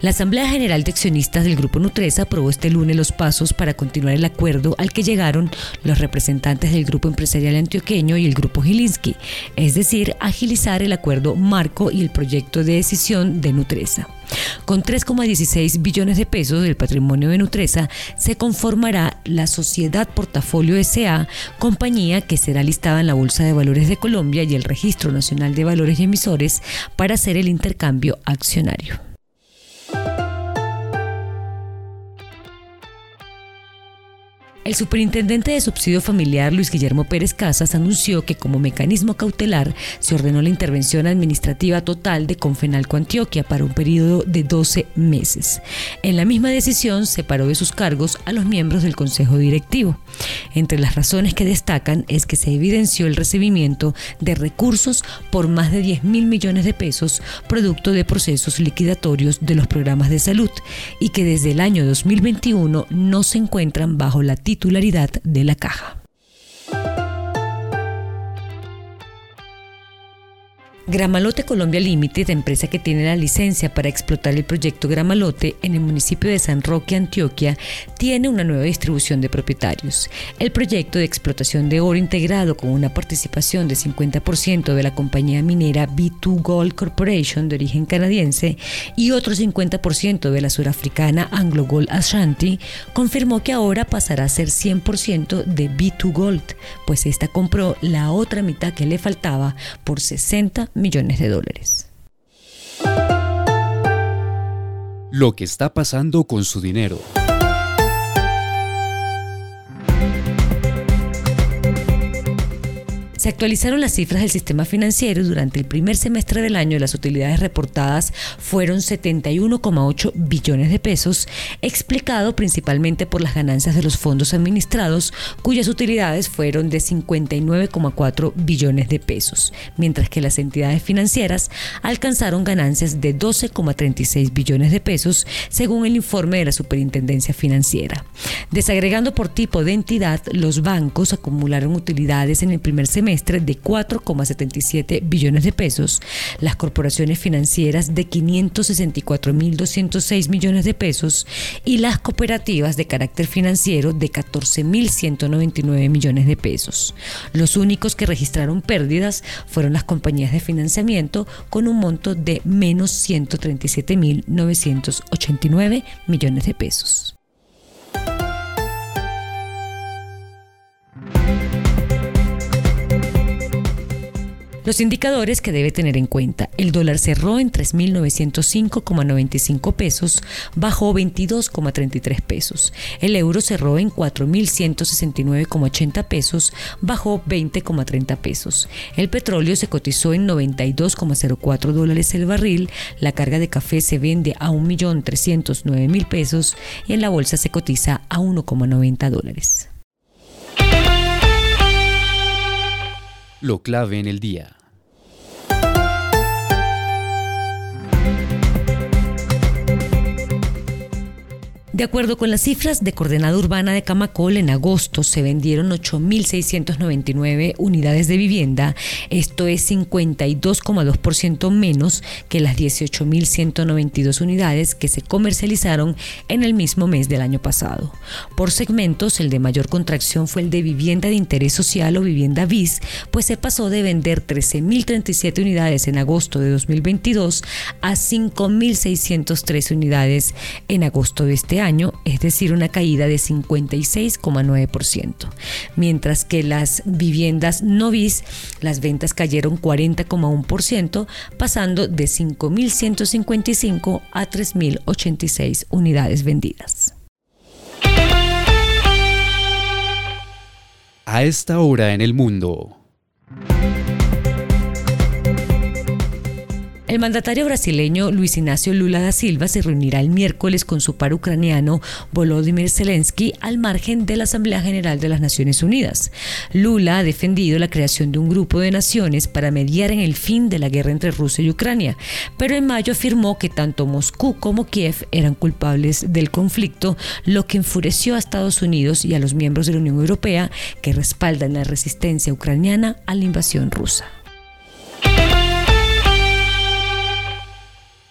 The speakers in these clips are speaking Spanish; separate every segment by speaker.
Speaker 1: La Asamblea General de Accionistas del Grupo Nutresa aprobó este lunes los pasos para continuar el acuerdo al que llegaron los representantes del Grupo Empresarial Antioqueño y el Grupo Gilinski, es decir, agilizar el acuerdo marco y el proyecto de decisión de Nutresa. Con 3,16 billones de pesos del patrimonio de Nutresa se conformará la Sociedad Portafolio SA, compañía que será listada en la Bolsa de Valores de Colombia y el Registro Nacional de Valores y Emisores para hacer el intercambio accionario. El superintendente de subsidio familiar Luis Guillermo Pérez Casas anunció que como mecanismo cautelar se ordenó la intervención administrativa total de Confenalco Antioquia para un periodo de 12 meses. En la misma decisión separó de sus cargos a los miembros del Consejo Directivo. Entre las razones que destacan es que se evidenció el recibimiento de recursos por más de 10 mil millones de pesos producto de procesos liquidatorios de los programas de salud y que desde el año 2021 no se encuentran bajo la titularidad de la caja. Gramalote Colombia Limited, empresa que tiene la licencia para explotar el proyecto Gramalote en el municipio de San Roque, Antioquia, tiene una nueva distribución de propietarios. El proyecto de explotación de oro integrado con una participación de 50% de la compañía minera B2 Gold Corporation de origen canadiense y otro 50% de la surafricana Anglo Gold Ashanti, confirmó que ahora pasará a ser 100% de B2 Gold, pues esta compró la otra mitad que le faltaba por 60 millones de dólares.
Speaker 2: Lo que está pasando con su dinero.
Speaker 1: Se actualizaron las cifras del sistema financiero durante el primer semestre del año las utilidades reportadas fueron 71,8 billones de pesos, explicado principalmente por las ganancias de los fondos administrados, cuyas utilidades fueron de 59,4 billones de pesos, mientras que las entidades financieras alcanzaron ganancias de 12,36 billones de pesos, según el informe de la Superintendencia Financiera. Desagregando por tipo de entidad, los bancos acumularon utilidades en el primer semestre de 4,77 billones de pesos, las corporaciones financieras de 564.206 millones de pesos y las cooperativas de carácter financiero de 14.199 millones de pesos. Los únicos que registraron pérdidas fueron las compañías de financiamiento con un monto de menos 137.989 millones de pesos. Los indicadores que debe tener en cuenta. El dólar cerró en 3.905,95 pesos, bajó 22,33 pesos. El euro cerró en 4.169,80 pesos, bajó 20,30 pesos. El petróleo se cotizó en 92,04 dólares el barril. La carga de café se vende a 1.309.000 pesos y en la bolsa se cotiza a 1,90 dólares.
Speaker 2: Lo clave en el día.
Speaker 1: De acuerdo con las cifras de Coordenada Urbana de Camacol, en agosto se vendieron 8.699 unidades de vivienda, esto es 52,2% menos que las 18.192 unidades que se comercializaron en el mismo mes del año pasado. Por segmentos, el de mayor contracción fue el de vivienda de interés social o vivienda BIS, pues se pasó de vender 13.037 unidades en agosto de 2022 a 5.603 unidades en agosto de este año es decir, una caída de 56,9%. Mientras que las viviendas no bis, las ventas cayeron 40,1%, pasando de 5.155 a 3.086 unidades vendidas.
Speaker 2: A esta hora en el mundo.
Speaker 1: El mandatario brasileño Luis Ignacio Lula da Silva se reunirá el miércoles con su par ucraniano Volodymyr Zelensky al margen de la Asamblea General de las Naciones Unidas. Lula ha defendido la creación de un grupo de naciones para mediar en el fin de la guerra entre Rusia y Ucrania, pero en mayo afirmó que tanto Moscú como Kiev eran culpables del conflicto, lo que enfureció a Estados Unidos y a los miembros de la Unión Europea que respaldan la resistencia ucraniana a la invasión rusa.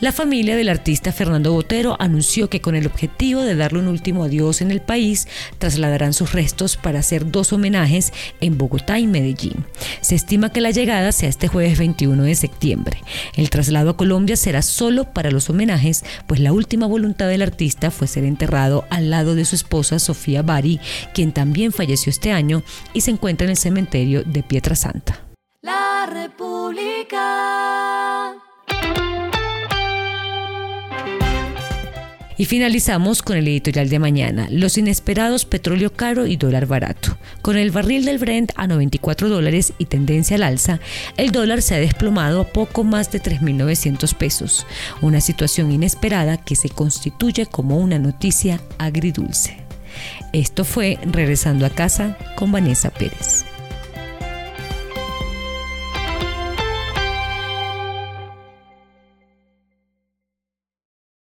Speaker 1: La familia del artista Fernando Botero anunció que con el objetivo de darle un último adiós en el país, trasladarán sus restos para hacer dos homenajes en Bogotá y Medellín. Se estima que la llegada sea este jueves 21 de septiembre. El traslado a Colombia será solo para los homenajes, pues la última voluntad del artista fue ser enterrado al lado de su esposa Sofía Bari, quien también falleció este año y se encuentra en el cementerio de Pietrasanta.
Speaker 3: La República.
Speaker 1: Y finalizamos con el editorial de mañana, los inesperados petróleo caro y dólar barato. Con el barril del Brent a 94 dólares y tendencia al alza, el dólar se ha desplomado a poco más de 3.900 pesos, una situación inesperada que se constituye como una noticia agridulce. Esto fue Regresando a casa con Vanessa Pérez.